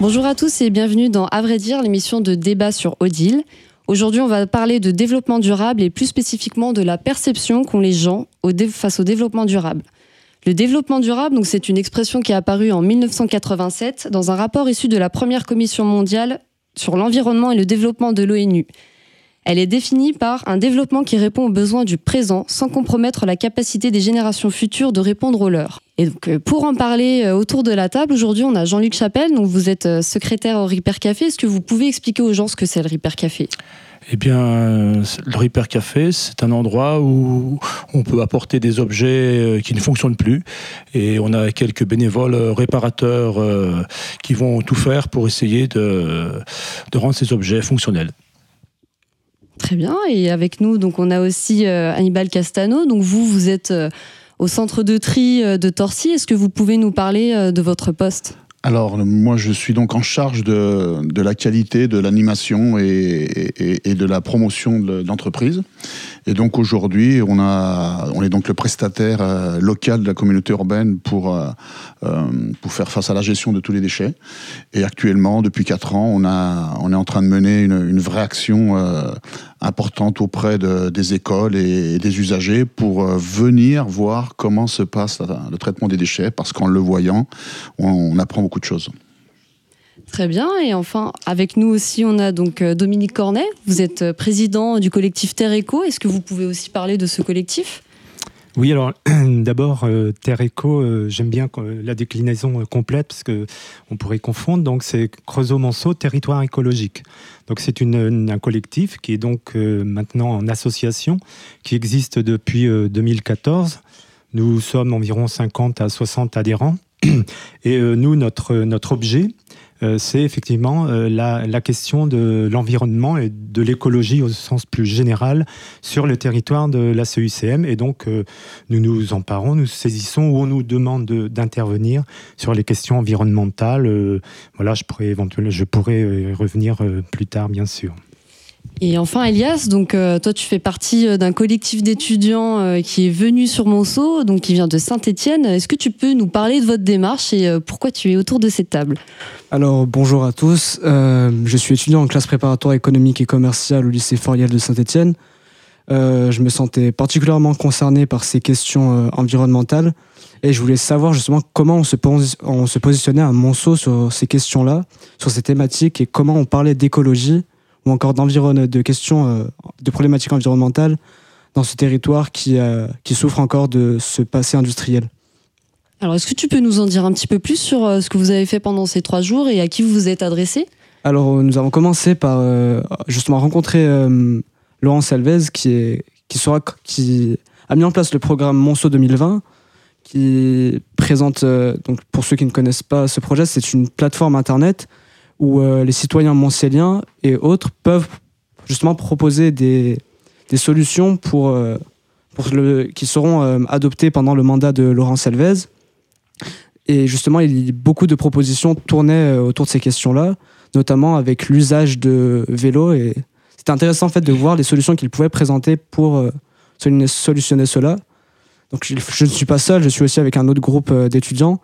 Bonjour à tous et bienvenue dans À vrai dire, l'émission de débat sur Odile. Aujourd'hui, on va parler de développement durable et plus spécifiquement de la perception qu'ont les gens face au développement durable. Le développement durable, c'est une expression qui est apparue en 1987 dans un rapport issu de la première commission mondiale sur l'environnement et le développement de l'ONU. Elle est définie par un développement qui répond aux besoins du présent sans compromettre la capacité des générations futures de répondre aux leurs. Et donc, euh, pour en parler euh, autour de la table, aujourd'hui, on a Jean-Luc Chapelle, donc vous êtes euh, secrétaire au Ripper Café. Est-ce que vous pouvez expliquer aux gens ce que c'est le Ripper Café? Eh bien, le Ripper Café, c'est un endroit où on peut apporter des objets qui ne fonctionnent plus. Et on a quelques bénévoles réparateurs qui vont tout faire pour essayer de, de rendre ces objets fonctionnels. Très bien. Et avec nous, donc, on a aussi euh, Hannibal Castano. Donc, vous, vous êtes euh, au centre de tri euh, de Torcy. Est-ce que vous pouvez nous parler de votre poste? Alors, moi, je suis donc en charge de, de la qualité, de l'animation et, et, de la promotion de l'entreprise. Et donc, aujourd'hui, on, est donc le prestataire euh, local de la communauté urbaine pour, euh, euh, pour faire face à la gestion de tous les déchets. Et actuellement, depuis quatre ans, on, est en train de mener une, vraie action importante auprès de, des écoles et, des usagers pour venir voir comment se passe le traitement des déchets, parce qu'en le voyant, on apprend beaucoup de choses. Très bien. Et enfin, avec nous aussi, on a donc euh, Dominique Cornet. Vous êtes euh, président du collectif Terre Eco. Est-ce que vous pouvez aussi parler de ce collectif? Oui, alors d'abord, euh, Terre Eco, j'aime bien la déclinaison complète parce qu'on pourrait confondre. Donc, c'est Creusot-Monceau, territoire écologique. Donc, c'est un collectif qui est donc maintenant en association, qui existe depuis 2014. Nous sommes environ 50 à 60 adhérents. Et euh, nous, notre, notre objet, euh, c'est effectivement euh, la, question de l'environnement et de l'écologie au sens plus général sur le territoire de la CUCM. Et donc, nous nous emparons, nous saisissons ou on nous demande d'intervenir sur les questions environnementales. voilà, je pourrais revenir plus tard, bien sûr. Et enfin, Elias, donc euh, toi, tu fais partie euh, d'un collectif d'étudiants euh, qui est venu sur Monceau, donc qui vient de Saint-Étienne. Est-ce que tu peux nous parler de votre démarche et pourquoi tu es autour de cette table? Alors, bonjour à tous. je suis étudiant en classe préparatoire économique et commerciale au lycée Forial de Saint-Étienne. je me sentais particulièrement concerné par ces questions environnementales et je voulais savoir justement comment on se, on se positionnait à Monceau sur ces questions-là, sur ces thématiques et comment on parlait d'écologie ou encore de questions euh, de problématiques environnementales dans ce territoire qui, euh, qui souffre encore de ce passé industriel. Alors, est-ce que tu peux nous en dire un petit peu plus sur euh, ce que vous avez fait pendant ces trois jours et à qui vous vous êtes adressé? Alors, nous avons commencé par justement rencontrer Laurence Alves, qui, est, qui, sera, qui a mis en place le programme Monceau 2020, qui présente, donc pour ceux qui ne connaissent pas ce projet, c'est une plateforme internet où euh, les citoyens montséliens et autres peuvent justement proposer des, solutions pour, euh, qui seront euh, adoptées pendant le mandat de Laurent Selvez. Et justement, il, beaucoup de propositions tournaient autour de ces questions-là, notamment avec l'usage de vélos. Et c'était intéressant en fait de voir les solutions qu'il pouvait présenter pour solutionner cela. Donc je, je, ne suis pas seul, je suis aussi avec un autre groupe d'étudiants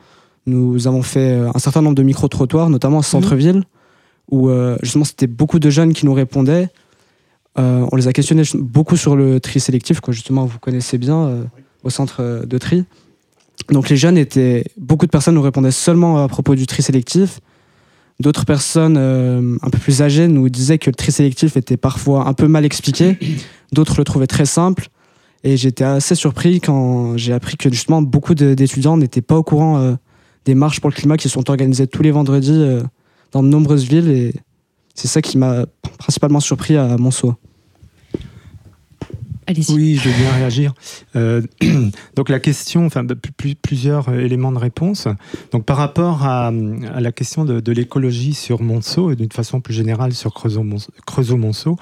nous avons fait euh, un certain nombre de micro-trottoirs, notamment au centre-ville, où euh, justement c'était beaucoup de jeunes qui nous répondaient. Euh, on les a questionnés beaucoup sur le tri sélectif, que justement vous connaissez bien au centre de tri. Donc les jeunes étaient, beaucoup de personnes nous répondaient seulement à propos du tri sélectif. D'autres personnes un peu plus âgées nous disaient que le tri sélectif était parfois un peu mal expliqué. D'autres le trouvaient très simple. Et j'étais assez surpris quand j'ai appris que justement beaucoup d'étudiants n'étaient pas au courant des marches pour le climat qui sont organisées tous les vendredis euh, dans de nombreuses villes et c'est ça qui m'a principalement surpris à Monceau. Oui, je vais bien réagir. Euh, donc la question, enfin plusieurs éléments de réponse. Donc par rapport à, la question de, l'écologie sur Monceau et d'une façon plus générale sur Creusot-Monceau,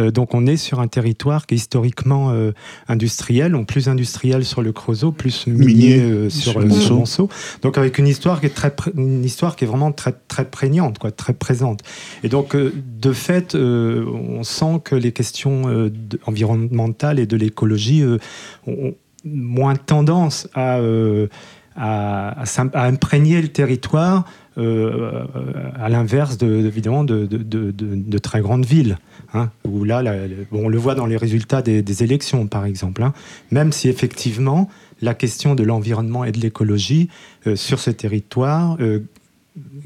euh, donc on est sur un territoire qui est historiquement euh, industriel, plus industriel sur le Creusot, plus minier, sur, Monceau. Donc avec une histoire qui est très, une histoire qui est vraiment très très prégnante, quoi, très présente. Et donc de fait, on sent que les questions environnementales et de l'écologie, euh, moins tendance à, à, imprégner le territoire à l'inverse de, évidemment de, très grandes villes. Hein, là, on le voit dans les résultats des, élections, par exemple. Hein. même si effectivement, la question de l'environnement et de l'écologie sur ce territoire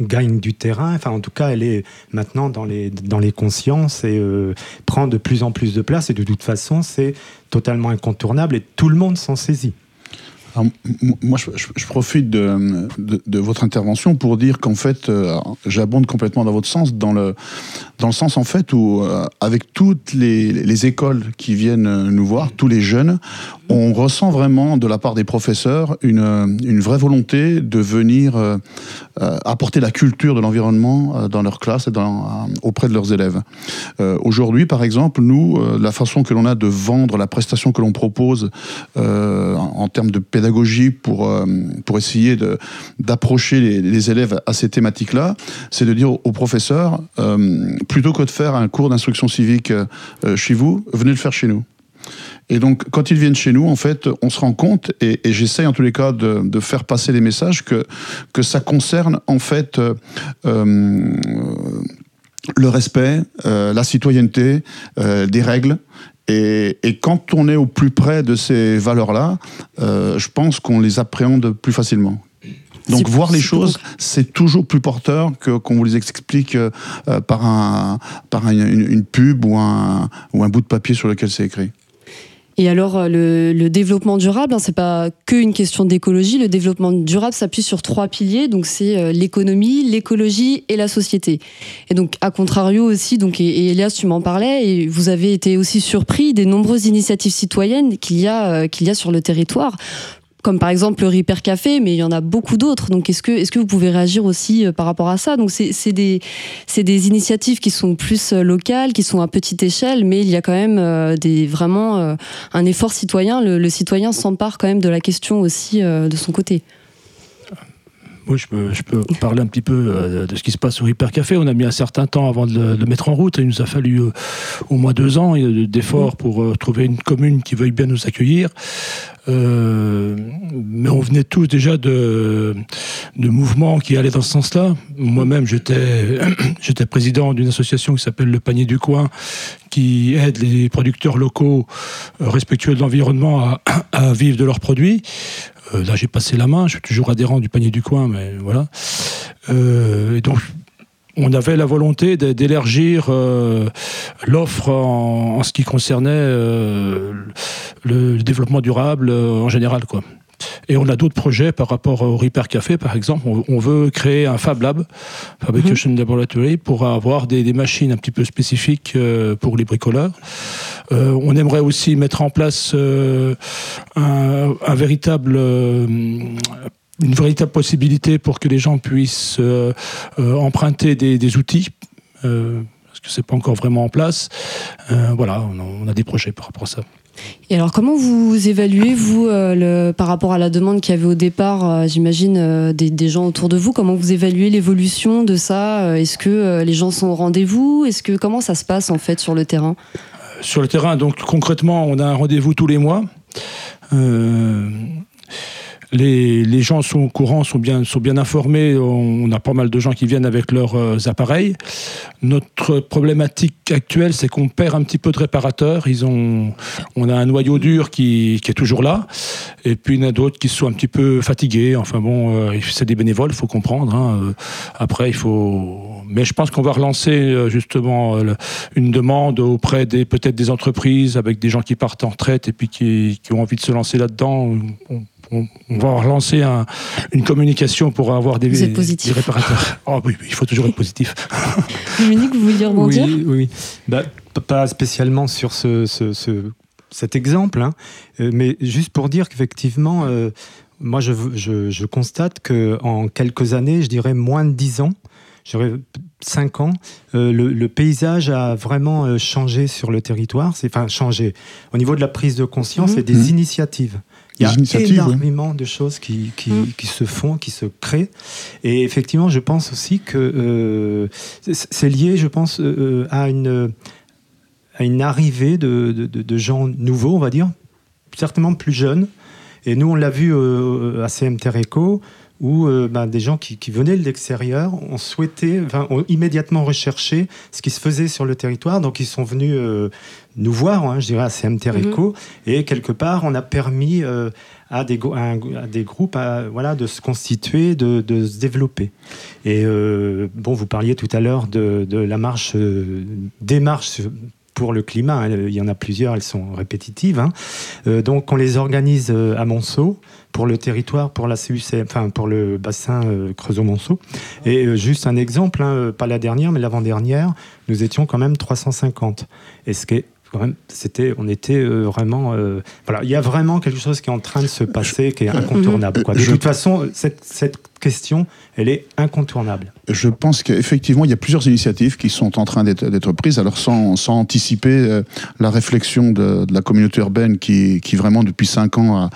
gagne du terrain. Enfin, en tout cas, elle est maintenant dans les, dans les consciences et euh, prend de plus en plus de place. Et de toute façon, c'est totalement incontournable et tout le monde s'en saisit moi, je, profite de, votre intervention pour dire qu'en fait, euh, j'abonde complètement dans votre sens, dans le, dans le sens en fait où, euh, avec toutes les, les, écoles qui viennent nous voir, tous les jeunes, on ressent vraiment de la part des professeurs une, une vraie volonté de venir euh, apporter la culture de l'environnement dans leur classe et auprès de leurs élèves. Aujourd'hui, par exemple, nous, la façon que l'on a de vendre la prestation que l'on propose en termes de pédagogie, pour, euh, pour essayer d'approcher les, élèves à ces thématiques-là, c'est de dire aux professeurs, euh, plutôt que de faire un cours d'instruction civique euh, chez vous, venez le faire chez nous. Et donc, quand ils viennent chez nous, en fait, on se rend compte, et, j'essaye en tous les cas de, de, faire passer les messages, que, que ça concerne en fait le respect, euh, la citoyenneté, euh, des règles, et, quand on est au plus près de ces valeurs-là, euh, je pense qu'on les appréhende plus facilement. Donc voir les choses, c'est toujours plus porteur que qu'on vous les explique euh, par, un, par une, pub ou un, ou un bout de papier sur lequel c'est écrit. Et alors, euh, le, développement durable, hein, c'est pas qu'une question d'écologie. Le développement durable s'appuie sur trois piliers. Donc, c'est euh, l'économie, l'écologie et la société. Et donc, à contrario aussi, donc, et, Elias, tu m'en parlais, et vous avez été aussi surpris des nombreuses initiatives citoyennes qu'il y euh, qu'il y a sur le territoire comme par exemple le Repair Café, mais il y en a beaucoup d'autres. Donc est-ce que, est que vous pouvez réagir aussi euh, par rapport à ça? Donc c'est des, des initiatives qui sont plus euh, locales, qui sont à petite échelle, mais il y a quand même euh, des, vraiment un effort citoyen. Le, citoyen s'empare quand même de la question aussi de son côté. Oui, je peux, parler un petit peu de ce qui se passe au Hyper Café. On a mis un certain temps avant de le, mettre en route. Il nous a fallu au moins deux ans d'efforts pour trouver une commune qui veuille bien nous accueillir. Euh, mais on venait tous déjà de, de mouvements qui allaient dans ce sens-là. Moi-même, j'étais, président d'une association qui s'appelle Le Panier du Coin, qui aide les producteurs locaux euh, respectueux de l'environnement à vivre de leurs produits. Euh, là, j'ai passé la main. Je suis toujours adhérent du Panier du Coin, mais voilà. et donc, on avait la volonté d'élargir euh, l'offre en, ce qui concernait euh, le, développement durable euh, en général. Quoi. Et on a d'autres projets par rapport au Repair Café, par exemple. On, veut créer un Fab Lab, Fabrication mhm. Laboratory, pour avoir des, machines un petit peu spécifiques pour les bricoleurs. on aimerait aussi mettre en place un, un, véritable une véritable possibilité pour que les gens puissent euh, euh, emprunter des, outils. Euh, parce que c'est pas encore vraiment en place. voilà, on a, des projets par rapport à ça. Et alors, comment vous évaluez, vous, le, par rapport à la demande qu'il y avait au départ, j'imagine, des, gens autour de vous, comment vous évaluez l'évolution de ça Est-ce que les gens sont au rendez-vous Est-ce que comment ça se passe en fait sur le terrain? Sur le terrain, donc concrètement, on a un rendez-vous tous les mois. Les, gens sont au courant, sont bien, informés. On, a pas mal de gens qui viennent avec leurs euh, appareils. Notre problématique actuelle, c'est qu'on perd un petit peu de réparateurs. Ils ont, on a un noyau dur qui, est toujours là. Et puis il y en a d'autres qui sont un petit peu fatigués. Enfin bon, euh, c'est des bénévoles, il faut comprendre. Hein. Euh, après, il faut. Mais je pense qu'on va relancer justement une demande auprès des peut-être des entreprises avec des gens qui partent en retraite et puis qui, ont envie de se lancer là-dedans va relancer une communication pour avoir des, des réparateurs. Oh, oui, il faut toujours être positif. Dominique, vous vouliez rebondir Oui, oui. Bah, pas spécialement sur ce, cet exemple, hein. euh, mais juste pour dire qu'effectivement, euh, moi je, je, constate qu'en quelques années, je dirais moins de 10 ans, j'aurais 5 ans, euh, le, paysage a vraiment changé sur le territoire. C'est enfin changé au niveau de la prise de conscience mmh. et des mmh. initiatives. Il y a énormément de choses qui, qui, mm. qui, se font, qui se créent. Et effectivement, je pense aussi que euh, c'est lié, je pense, euh, à, une, à une arrivée de, de, de, gens nouveaux, on va dire, certainement plus jeunes. Et nous, on l'a vu à CMT Eco, où ben, des gens qui, venaient de l'extérieur ont souhaité, ont immédiatement recherché ce qui se faisait sur le territoire. Donc ils sont venus nous voir, hein, je dirais, à CMT Eco. Et quelque part, on a permis à des, des groupes à, voilà, de se constituer, de, de se développer. Et euh, bon, vous parliez tout à l'heure de, de, la marche, euh, des marches pour le climat. Hein. Il y en a plusieurs, elles sont répétitives. Hein. Euh, donc, on les organise à Monceau pour le territoire, pour la CUC, enfin pour le bassin Creusot-Monceau. Et juste un exemple, hein, pas la dernière, mais l'avant-dernière, nous étions quand même 350. Et ce qui est c'était, on était euh, vraiment, euh, voilà, il y a vraiment quelque chose qui est en train de se passer, qui est incontournable. De toute façon, cette, cette question, elle est incontournable. Je pense qu'effectivement, il y a plusieurs initiatives qui sont en train d'être prises. Alors, sans, sans anticiper euh, la réflexion de, de, la communauté urbaine qui, qui vraiment, depuis cinq ans, a,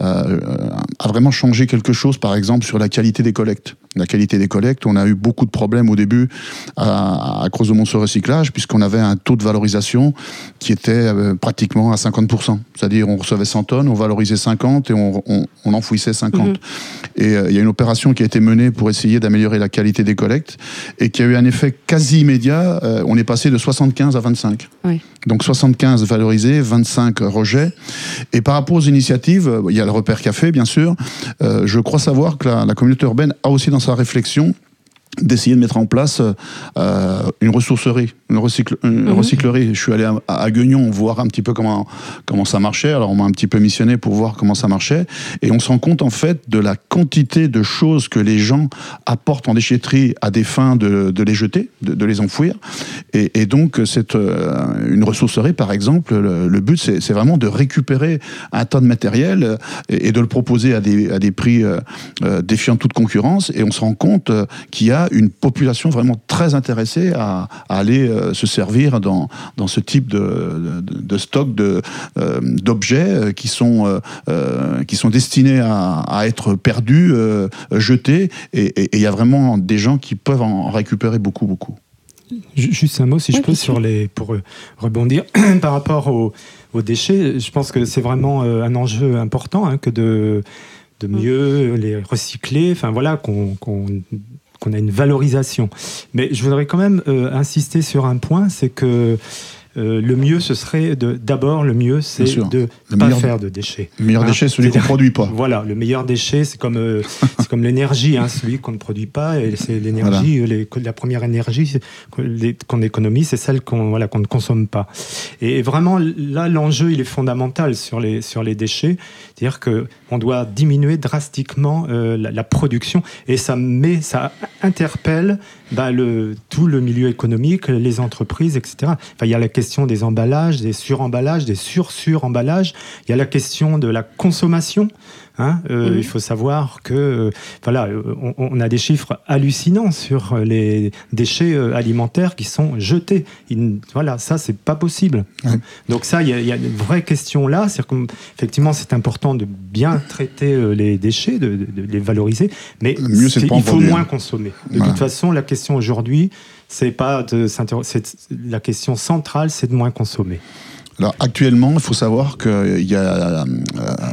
a, vraiment changé quelque chose, par exemple, sur la qualité des collectes. La qualité des collectes, on a eu beaucoup de problèmes au début à, à Creusot-Monceau Recyclage, puisqu'on avait un taux de valorisation qui était euh, pratiquement à 50%. C'est-à-dire, on recevait 100 tonnes, on valorisait 50 et on, on, on enfouissait 50. Mhm. Et euh, il y a une opération qui a été menée pour essayer d'améliorer la qualité des collectes et qui a eu un effet quasi immédiat. Euh, on est passé de 75 à 25. Donc 75 valorisés, 25 rejets. Et par rapport aux initiatives, euh, il y a le repère café, bien sûr. je crois savoir que la, la communauté urbaine a aussi dans sa réflexion d'essayer de mettre en place euh, une ressourcerie, une, recycle, une mhm. recyclerie. Je suis allé à, à, Guignon voir un petit peu comment comment ça marchait. Alors on m'a un petit peu missionné pour voir comment ça marchait, et on se rend compte en fait de la quantité de choses que les gens apportent en déchetterie à des fins de, de les jeter, de, de, les enfouir. Et, et donc c'est euh, une ressourcerie par exemple. Le, le but c'est vraiment de récupérer un tas de matériel euh, et, et, de le proposer à des à des prix euh, euh défiant toute concurrence. Et on se rend compte qu'il y a une population vraiment très intéressée à, aller euh, se servir dans, dans ce type de, de, stock de, euh, d'objets euh, qui, sont qui sont destinés à, à être perdus, jetés, et il y a vraiment des gens qui peuvent en récupérer beaucoup, beaucoup. Juste un mot, si je peux, sur les, pour rebondir par rapport aux, aux, déchets. Je pense que c'est vraiment un enjeu important hein, que de, de mieux les recycler. Enfin voilà, qu'on qu'on a une valorisation. Mais je voudrais quand même euh, insister sur un point, c'est que euh, le mieux, ce serait d'abord, le mieux, c'est de ne pas faire de déchets. Le meilleur hein déchet, celui qu'on ne produit pas. Voilà, le meilleur déchet, c'est comme, euh, comme l'énergie, hein, celui qu'on ne produit pas, et c'est l'énergie, euh, la première énergie qu'on économise, c'est celle qu'on voilà, qu'on ne consomme pas. Et vraiment, là, l'enjeu, il est fondamental sur les, sur les déchets, c'est-à-dire qu'on doit diminuer drastiquement la, la, production, et ça, met, ça interpelle bah, le, tout le milieu économique, les entreprises, etc. Enfin, il y a la question des emballages, des suremballages, des sur-sur-emballages. Il y a la question de la consommation. Hein, euh, Il faut savoir que euh, voilà, euh, on, on, a des chiffres hallucinants sur les déchets alimentaires qui sont jetés. Il, voilà, ça c'est pas possible. Donc ça, il y, y, a une vraie question là. C'est effectivement c'est important de bien traiter les déchets, de, de, de les valoriser, mais Mieux, il faut moins consommer. De voilà. toute façon, la question aujourd'hui, c'est pas de la question centrale, c'est de moins consommer. Alors actuellement, il faut savoir que il y a, euh,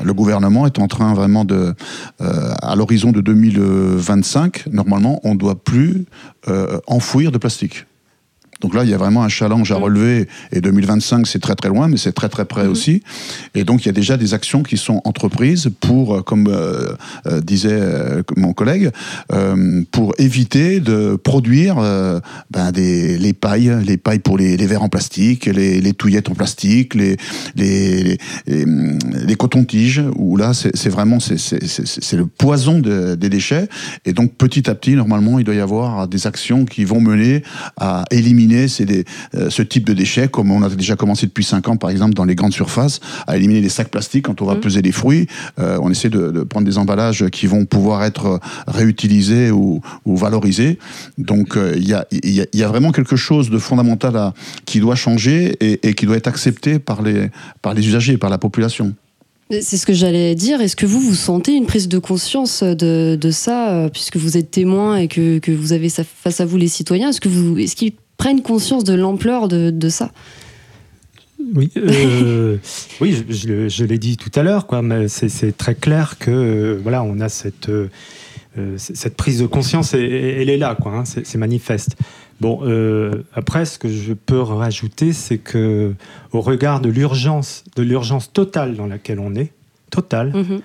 le gouvernement est en train vraiment de, euh, à l'horizon de 2025, normalement, on ne doit plus euh, enfouir de plastique. Donc là, il y a vraiment un challenge à mm. relever. Et 2025, c'est très très loin, mais c'est très très près mmh. aussi. Et donc, il y a déjà des actions qui sont entreprises pour, euh, comme euh, euh, disait mon collègue, euh, pour éviter de produire ben des, les pailles, les pailles pour les, les verres en plastique, les, les, touillettes en plastique, les, les, les, les cotons-tiges, où là, c'est vraiment c'est le poison de, des déchets. Et donc, petit à petit, normalement, il doit y avoir des actions qui vont mener à éliminer c'est euh, ce type de déchets, comme on a déjà commencé depuis 5 ans, par exemple, dans les grandes surfaces, à éliminer les sacs plastiques quand on va mmh. peser les fruits. Euh, on essaie de, de, prendre des emballages qui vont pouvoir être réutilisés ou, ou valorisés. Donc, euh, il y, a, y, y, a, vraiment quelque chose de fondamental à, qui doit changer et, et qui doit être accepté par les, par les usagers, par la population. C'est ce que j'allais dire. Est-ce que vous, vous sentez une prise de conscience de, de ça, puisque vous êtes témoin et que, que vous avez face à vous les citoyens? Est-ce que vous, est-ce prennent conscience de l'ampleur de, de, ça Oui, euh, oui, je, je l'ai dit tout à l'heure, quoi. Mais c'est très clair que euh, voilà, on a cette euh, cette prise de conscience, et, elle est là, quoi. Hein, c'est manifeste. Bon, après, ce que je peux rajouter, c'est que au regard de l'urgence, de l'urgence totale dans laquelle on est, totale, mm-hmm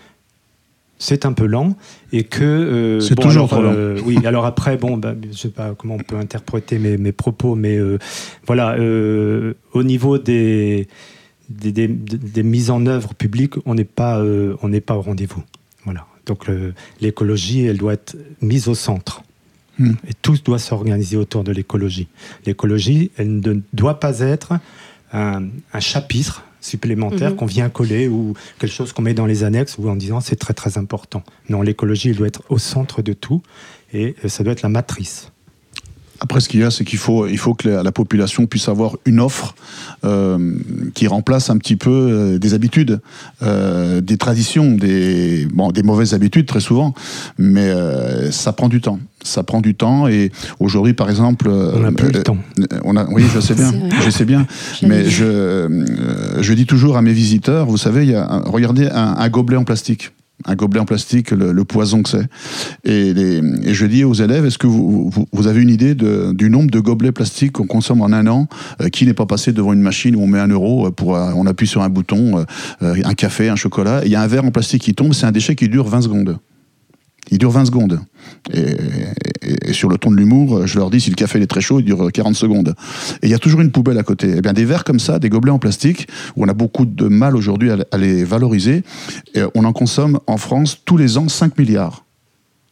c'est un peu lent et que euh, c'est toujours trop lent. Euh, oui, alors après, bon, bah, je sais pas comment on peut interpréter mes, mes propos, mais euh, voilà, au niveau des des, des mises en œuvre publiques, on n'est pas on n'est pas au rendez-vous. Voilà. Donc l'écologie, elle doit être mise au centre. Hmm. Et tout doit s'organiser autour de l'écologie. L'écologie, elle ne doit pas être un, un chapitre supplémentaire mhm. qu'on vient coller ou quelque chose qu'on met dans les annexes ou en disant c'est très très important. Non, l'écologie doit être au centre de tout et euh, ça doit être la matrice. Après, ce qu'il y a, c'est qu'il faut, il faut que la, population puisse avoir une offre euh, qui remplace un petit peu euh, des habitudes, des traditions, des, bon, des mauvaises habitudes très souvent, mais ça prend du temps. Ça prend du temps. Et aujourd'hui par exemple on a plus le temps. on a oui je sais bien. Je sais bien. Mais je je dis toujours à mes visiteurs vous savez il y a regardez un gobelet en plastique un gobelet en plastique, le, poison que c'est. Et, je dis aux élèves, est-ce que vous, vous, avez une idée de, du nombre de gobelets plastiques qu'on consomme en un an, euh, qui n'est pas passé devant une machine où on met un euro, euh, pour, euh, on appuie sur un bouton, un café, un chocolat, il y a un verre en plastique qui tombe, c'est un déchet qui dure 20 secondes. Il dure 20 secondes. Et, sur le ton de l'humour, je leur dis si le café est très chaud, il dure 40 secondes. Et il y a toujours une poubelle à côté. Et eh bien, des verres comme ça, des gobelets en plastique, où on a beaucoup de mal aujourd'hui à, les valoriser, on en consomme en France tous les ans 5 milliards.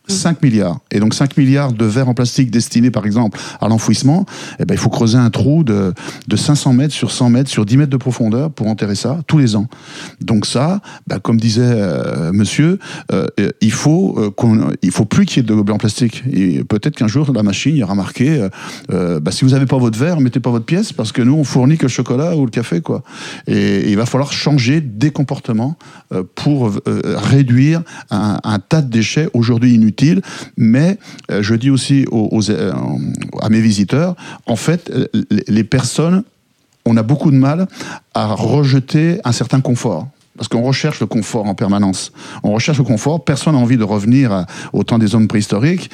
5 milliards. Et donc 5 milliards de verres en plastique destinés par exemple à l'enfouissement, eh ben, il faut creuser un trou de, de 500 mètres sur 100 mètres sur 10 mètres de profondeur pour enterrer ça tous les ans. Donc ça, ben, comme disait euh, monsieur, euh, il faut euh, qu'on, il faut plus qu'il y ait de gobelets en plastique. Et peut-être qu'un jour la machine ira marquer, ben, si vous n'avez pas votre verre, mettez pas votre pièce parce que nous on fournit que le chocolat ou le café quoi. Et, il va falloir changer des comportements pour réduire un tas de déchets aujourd'hui inutiles mais euh, je dis aussi euh, à mes visiteurs, en fait, les personnes, on a beaucoup de mal à rejeter un certain confort. Parce qu'on recherche le confort en permanence. On recherche le confort. Personne n'a envie de revenir au temps des hommes préhistoriques.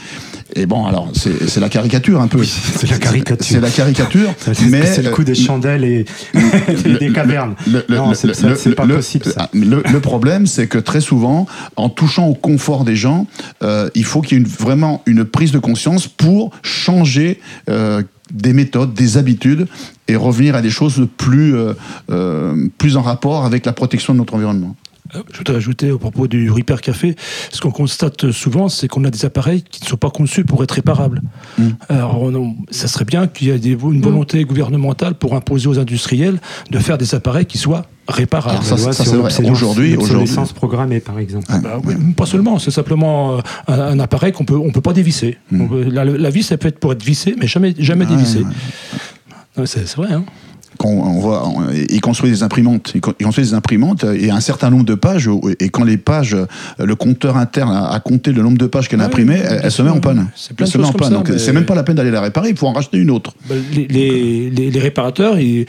Et bon, alors, c'est la caricature un peu. c'est la caricature. C'est la caricature. mais c'est le coup des chandelles et, des cavernes. non, c'est pas possible. Ça. Le, problème, c'est que très souvent, en touchant au confort des gens, euh, il faut qu'il y ait vraiment une prise de conscience pour changer euh, des méthodes, des habitudes et revenir à des choses plus, euh, euh, plus en rapport avec la protection de notre environnement. Euh, je voudrais ajouter au propos du Repair Café, ce qu'on constate souvent, c'est qu'on a des appareils qui ne sont pas conçus pour être réparables. Mm. Alors, ça serait bien qu'il y ait une volonté gouvernementale pour imposer aux industriels de faire des appareils qui soient réparables. ça, c'est vrai. Aujourd'hui, aujourd'hui, programmée, par exemple. Bah pas seulement. C'est simplement euh, un, appareil qu'on peut, on peut pas dévisser. Mm. la, vis, ça peut être pour être vissé, mais jamais, jamais dévissé. C'est vrai. Hein on voit, ils construisent des imprimantes, ils construisent des imprimantes et un certain nombre de pages, et quand les pages, le compteur interne a, compté le nombre de pages qu'elle a imprimées, elle, se met en panne. C'est même pas la peine d'aller la réparer, il faut en racheter une autre. Bah, les, réparateurs, ils,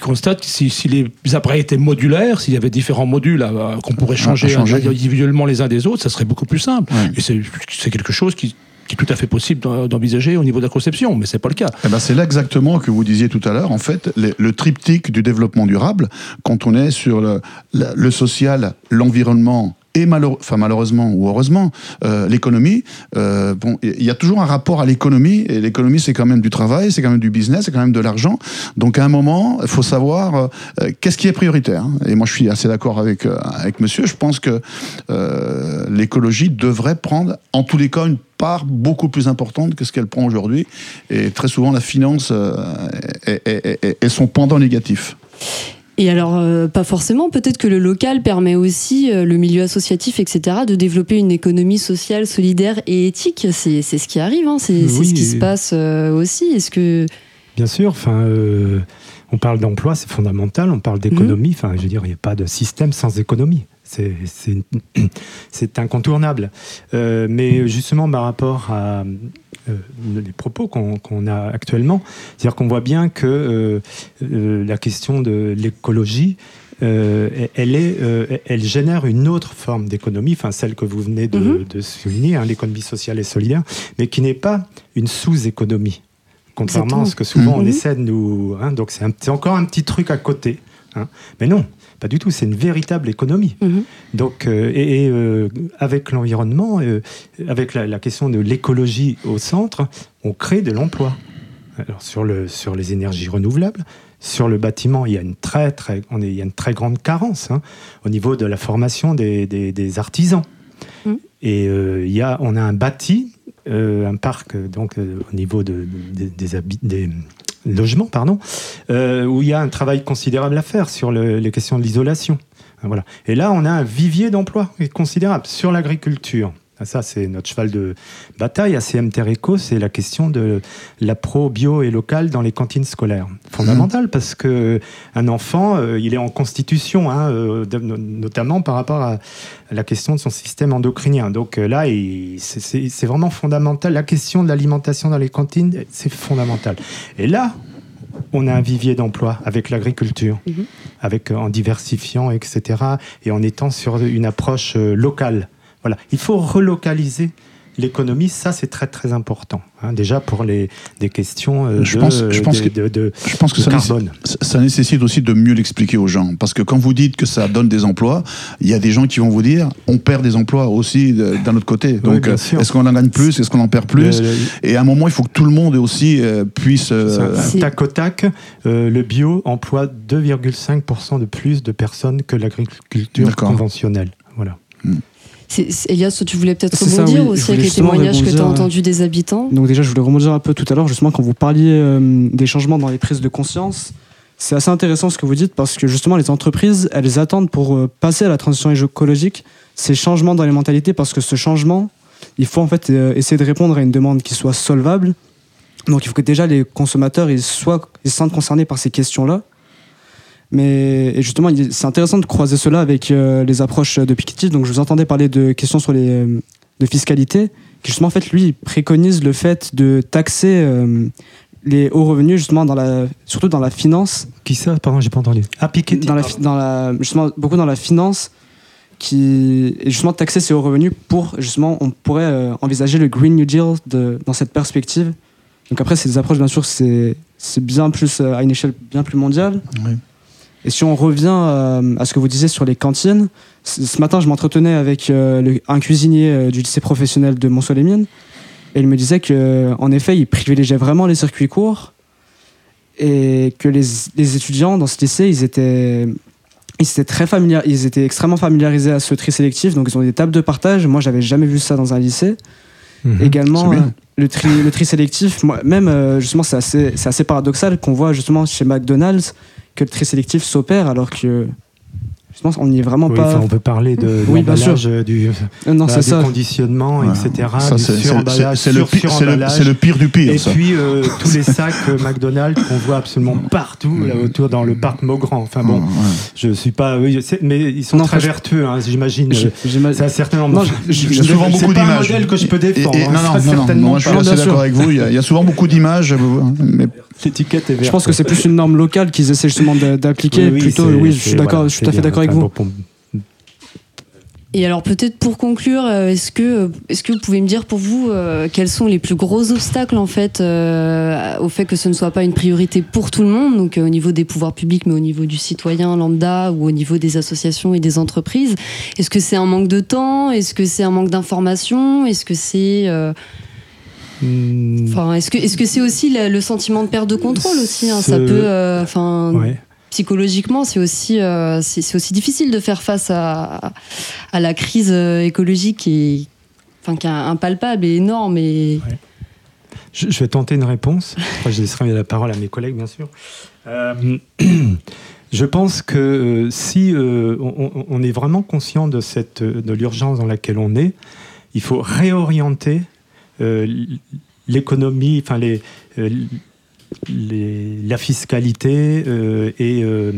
constatent que si, les appareils étaient modulaires, s'il y avait différents modules qu'on pourrait changer, individuellement les uns des autres, ça serait beaucoup plus simple. Et c'est quelque chose qui qui est tout à fait possible d'envisager au niveau de la conception, mais c'est pas le cas. Eh ben c'est là exactement que vous disiez tout à l'heure. En fait, le, triptyque du développement durable, quand on est sur le, le social, l'environnement et enfin malheureusement ou heureusement euh, l'économie euh, bon il y a toujours un rapport à l'économie et l'économie c'est quand même du travail c'est quand même du business c'est quand même de l'argent. Donc à un moment il faut savoir euh, qu'est-ce qui est prioritaire hein. et moi je suis assez d'accord avec avec monsieur. Je pense que l'écologie devrait prendre en tous les cas une part beaucoup plus importante que ce qu'elle prend aujourd'hui. Et très souvent la finance est, est, est son pendant négatif et alors, euh, pas forcément, peut-être que le local permet aussi, euh, le milieu associatif, etc., de développer une économie sociale, solidaire et éthique. C'est ce qui arrive, hein. c'est ce qui se passe euh, aussi. Est-ce que... Bien sûr, enfin, on parle d'emploi, c'est fondamental, on parle d'économie, mmh. enfin, je veux dire, il n'y a pas de système sans économie. c'est incontournable. Mais justement, par rapport à les propos qu'on a actuellement, c'est-à-dire qu'on voit bien que euh, la question de l'écologie, elle, est, elle génère une autre forme d'économie, enfin celle que vous venez de, mm-hmm. souligner, hein, l'économie sociale et solidaire, mais qui n'est pas une sous-économie. Contrairement à ce que souvent on mm-hmm. essaie de nous. Hein, donc c'est encore un petit truc à côté. Hein. Mais non, pas du tout, c'est une véritable économie. Mhm. Donc, euh, et, euh, avec l'environnement, euh, avec la, question de l'écologie au centre, on crée de l'emploi. Alors sur, le, sur les énergies renouvelables, sur le bâtiment, il y a une très, très, on est, il y a une très grande carence hein, au niveau de la formation des, des, artisans. Mhm. Et il y a, on a un bâti, un parc donc au niveau de, des, des, logement, pardon, euh, où il y a un travail considérable à faire sur les questions de l'isolation. Voilà. Et là, on a un vivier d'emploi considérable sur l'agriculture. Ah, ça, c'est notre cheval de bataille à CM Eco, c'est la question de la pro bio et locale dans les cantines scolaires. Fondamental, parce que un enfant, euh, il est en constitution, hein, euh, notamment par rapport à la question de son système endocrinien. Donc là, c'est vraiment fondamental. La question de l'alimentation dans les cantines, c'est fondamental. Et là, on a un vivier d'emploi avec l'agriculture, mhm. avec en diversifiant, etc., et en étant sur une approche locale. Voilà, il faut relocaliser l'économie, ça c'est très très important. Hein, déjà pour les des questions euh, je de, pense, je pense que, je pense que ça, carbone. Nécessite, ça nécessite aussi de mieux l'expliquer aux gens, parce que quand vous dites que ça donne des emplois, il y a des gens qui vont vous dire on perd des emplois aussi d'un autre côté. Donc est-ce qu'on en gagne plus, est-ce qu'on en perd plus? Et à un moment, il faut que tout le monde aussi euh, puisse. Euh, tac au tac, le bio emploie 2,5% de plus de personnes que l'agriculture conventionnelle. Voilà. Hmm. Elias, tu voulais peut-être rebondir aussi avec les témoignages que tu as entendus des habitants? Donc déjà, je voulais rebondir un peu tout à l'heure, justement, quand vous parliez euh, des changements dans les prises de conscience. C'est assez intéressant ce que vous dites parce que justement, les entreprises, elles attendent pour euh, passer à la transition écologique ces changements dans les mentalités parce que ce changement, il faut en fait euh, essayer de répondre à une demande qui soit solvable. Donc il faut que déjà les consommateurs ils soient, ils se sentent concernés par ces questions-là. Mais justement, c'est intéressant de croiser cela avec euh, les approches de Piketty. Donc, je vous entendais parler de questions sur les euh, de fiscalité, qui justement, en fait, lui, préconise le fait de taxer euh, les hauts revenus, justement, dans la, surtout dans la finance. Qui ça? Pardon, j'ai pas entendu. Ah, Piketty. Dans la, dans la, justement, beaucoup dans la finance, qui est justement taxer ces hauts revenus pour, justement, on pourrait envisager le Green New Deal de, dans cette perspective. Donc après, ces approches, bien sûr, c'est bien plus à une échelle bien plus mondiale. Oui. Et si on revient euh, à ce que vous disiez sur les cantines, ce matin, je m'entretenais avec euh, un cuisinier euh, du lycée professionnel de Mont-Soleil-Mines, et il me disait qu'en effet, il privilégiait vraiment les circuits courts, et que les, étudiants dans ce lycée, ils étaient, ils étaient, très familiers, ils étaient extrêmement familiarisés à ce tri sélectif, donc ils ont des tables de partage. Moi, j'avais jamais vu ça dans un lycée. Mhm. Également, le tri, le tri sélectif, moi, même justement, c'est assez, assez paradoxal qu'on voit justement chez McDonald's que le tri sélectif s'opère alors que pense on n'y est vraiment pas. on peut parler de oui, bien sûr. du, euh, non, bah, du conditionnement, etc. C'est le, le, pire du pire. Et puis euh, tous les sacs euh, McDonald's qu'on voit absolument partout là, autour dans le parc Maugrand. Enfin bon, je suis pas. mais ils sont très vertueux, hein, j'imagine. Ça certainement. Non, il y a souvent beaucoup d'images. C'est un modèle que je peux défendre. non, non, non, non, je suis assez d'accord avec vous. Il y a souvent beaucoup d'images, mais l'étiquette est verte. Je pense que c'est plus une norme locale qu'ils essaient justement d'appliquer. Plutôt, oui, je suis d'accord, je suis tout à fait d'accord avec vous. Et alors peut-être pour conclure, euh, est-ce que, est-ce que vous pouvez me dire pour vous euh, quels sont les plus gros obstacles en fait euh, au fait que ce ne soit pas une priorité pour tout le monde, donc au niveau des pouvoirs publics, mais au niveau du citoyen lambda ou au niveau des associations et des entreprises? Est-ce que c'est un manque de temps? Est-ce que c'est un manque d'information? Est-ce que c'est hmm. Enfin, est-ce que est-ce que c'est aussi le, sentiment de perte de contrôle aussi hein, Ça peut, enfin, psychologiquement, c'est aussi, euh, aussi difficile de faire face à, à la crise euh, écologique qui, enfin, qui est impalpable et énorme. Je, vais tenter une réponse. je laisserai la parole à mes collègues, bien sûr. Euh, je pense que si on, est vraiment conscient de, de l'urgence dans laquelle on est, il faut réorienter l'économie, enfin les la fiscalité euh, et, euh,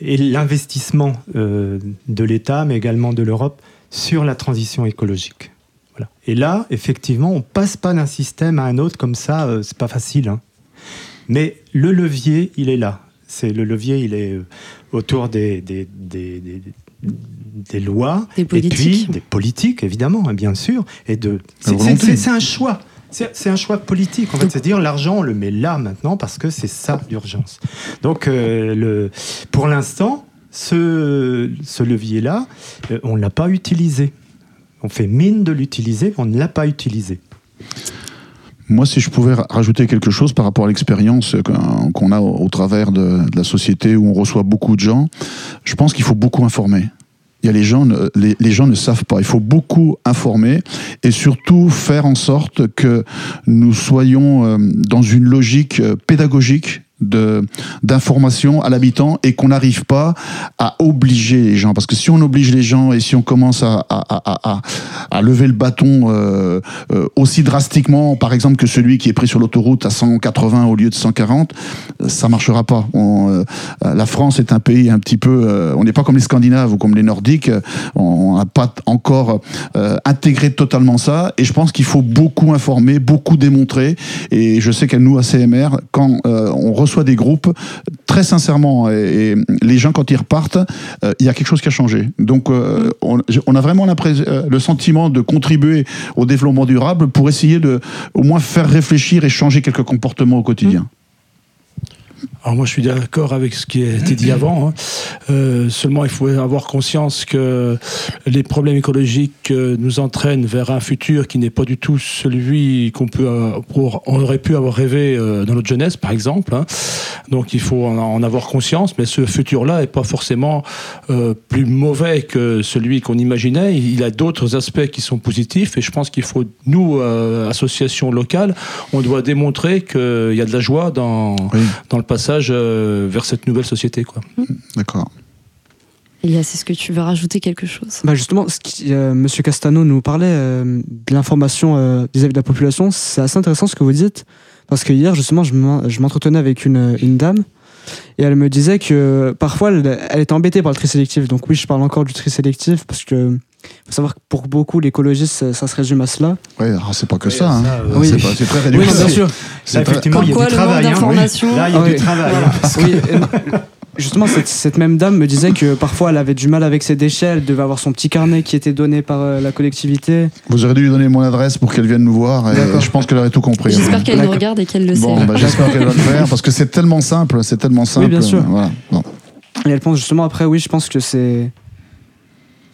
et l'investissement de l'État, mais également de l'Europe, sur la transition écologique. Voilà. Et là, effectivement, on passe pas d'un système à un autre comme ça, c'est pas facile. Hein. Mais le levier, il est là. C'est le levier, il est autour des, des, des lois, des politiques. et puis des politiques, évidemment, hein, bien sûr. Et de, c'est un choix. C'est un choix politique, en fait. C'est-à-dire, l'argent, on le met là maintenant parce que c'est ça l'urgence. Donc, euh, le, pour l'instant, ce, ce levier-là, euh, on ne l'a pas utilisé. On fait mine de l'utiliser, on ne l'a pas utilisé. Moi, si je pouvais rajouter quelque chose par rapport à l'expérience qu'on a au, travers de, la société où on reçoit beaucoup de gens, je pense qu'il faut beaucoup informer. Il y a les gens, les, les, gens ne savent pas. Il faut beaucoup informer et surtout faire en sorte que nous soyons euh, dans une logique euh, pédagogique de d'information à l'habitant et qu'on n'arrive pas à obliger les gens. Parce que si on oblige les gens et si on commence à, à, à, à lever le bâton euh, euh, aussi drastiquement par exemple que celui qui est pris sur l'autoroute à 180 au lieu de 140 ça marchera pas. Euh, la France est un pays un petit peu on n'est pas comme les Scandinaves ou comme les Nordiques. On n'a pas encore intégré totalement ça. Et je pense qu'il faut beaucoup informer beaucoup démontrer. Et je sais qu'à nous à CMR quand on reçoit soit des groupes, très sincèrement, et, les gens quand ils repartent, euh, il y a quelque chose qui a changé. Donc euh, on, a vraiment euh, le sentiment de contribuer au développement durable pour essayer de au moins faire réfléchir et changer quelques comportements au quotidien. Alors moi je suis d'accord avec ce qui a été dit avant. Hein. Euh, seulement il faut avoir conscience que les problèmes écologiques euh, nous entraînent vers un futur qui n'est pas du tout celui qu'on peut, euh, on aurait pu avoir rêvé dans notre jeunesse par exemple. Hein. Donc il faut en avoir conscience, mais ce futur-là est pas forcément euh, plus mauvais que celui qu'on imaginait. Il a d'autres aspects qui sont positifs et je pense qu'il faut nous associations locales, on doit démontrer qu'il y a de la joie dans dans le passage euh, vers cette nouvelle société. Quoi. D'accord. Elias, est-ce que tu veux rajouter quelque chose? Bah Justement, ce qui, euh, Monsieur Castano nous parlait euh, de l'information vis-à-vis de la population. C'est assez intéressant ce que vous dites, parce que hier, justement, je m'entretenais avec une, une, dame, et elle me disait que parfois, elle, elle, était embêtée par le tri sélectif. Donc oui, je parle encore du tri sélectif, parce que faut savoir que pour beaucoup, l'écologiste, ça, se résume à cela. Oui, c'est pas que ça. Hein. oui. C'est très réduit. Oui, bien sûr. Là, effectivement, il y a du travail. Hein. Là, il y a du travail. Hein. justement, cette, cette, même dame me disait que parfois elle avait du mal avec ses déchets, elle devait avoir son petit carnet qui était donné par euh, la collectivité. Vous aurez dû lui donner mon adresse pour qu'elle vienne nous voir et je pense qu'elle aurait tout compris. J'espère qu'elle nous regarde et qu'elle le bon, sait. Bah, J'espère qu'elle va le faire parce que c'est tellement simple, c'est tellement simple. Oui, bien sûr. Voilà. Et elle pense justement après, oui, je pense que c'est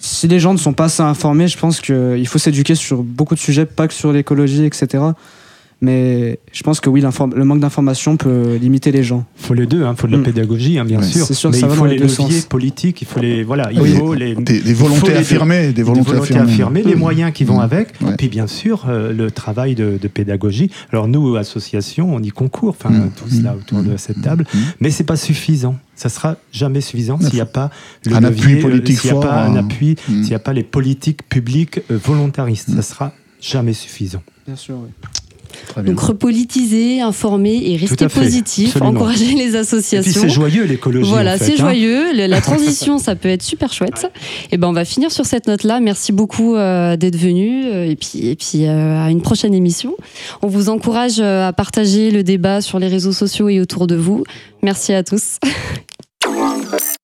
si les gens ne sont pas assez informés, je pense qu'il faut s'éduquer sur beaucoup de sujets, pas que sur l'écologie, etc. Mais je pense que oui, le manque d'information peut limiter les gens. Il faut les deux, il hein. faut de la mm. pédagogie, hein, bien sûr. sûr mais ça il faut les, leviers politiques, il faut les voilà, il faut les des, volontés affirmées, des volontés, affirmées, les mm. moyens qui vont mm. avec, et puis bien sûr euh, le travail de, pédagogie. Alors nous, associations, on y concourt, enfin tous là autour de cette table, mais c'est pas suffisant. Ça sera jamais suffisant s'il n'y a pas le un appui politique s'il n'y a pas un appui, s'il n'y a pas les politiques publiques euh, volontaristes, ça sera jamais suffisant. Bien sûr. Oui. Donc repolitiser, informer et rester positif, encourager les associations. c'est joyeux l'écologie. Voilà, c'est hein. joyeux. La transition, ça peut être super chouette. Et eh ben on va finir sur cette note-là. Merci beaucoup euh, d'être venu euh, et puis et puis euh, à une prochaine émission. On vous encourage à partager le débat sur les réseaux sociaux et autour de vous. Merci à tous. you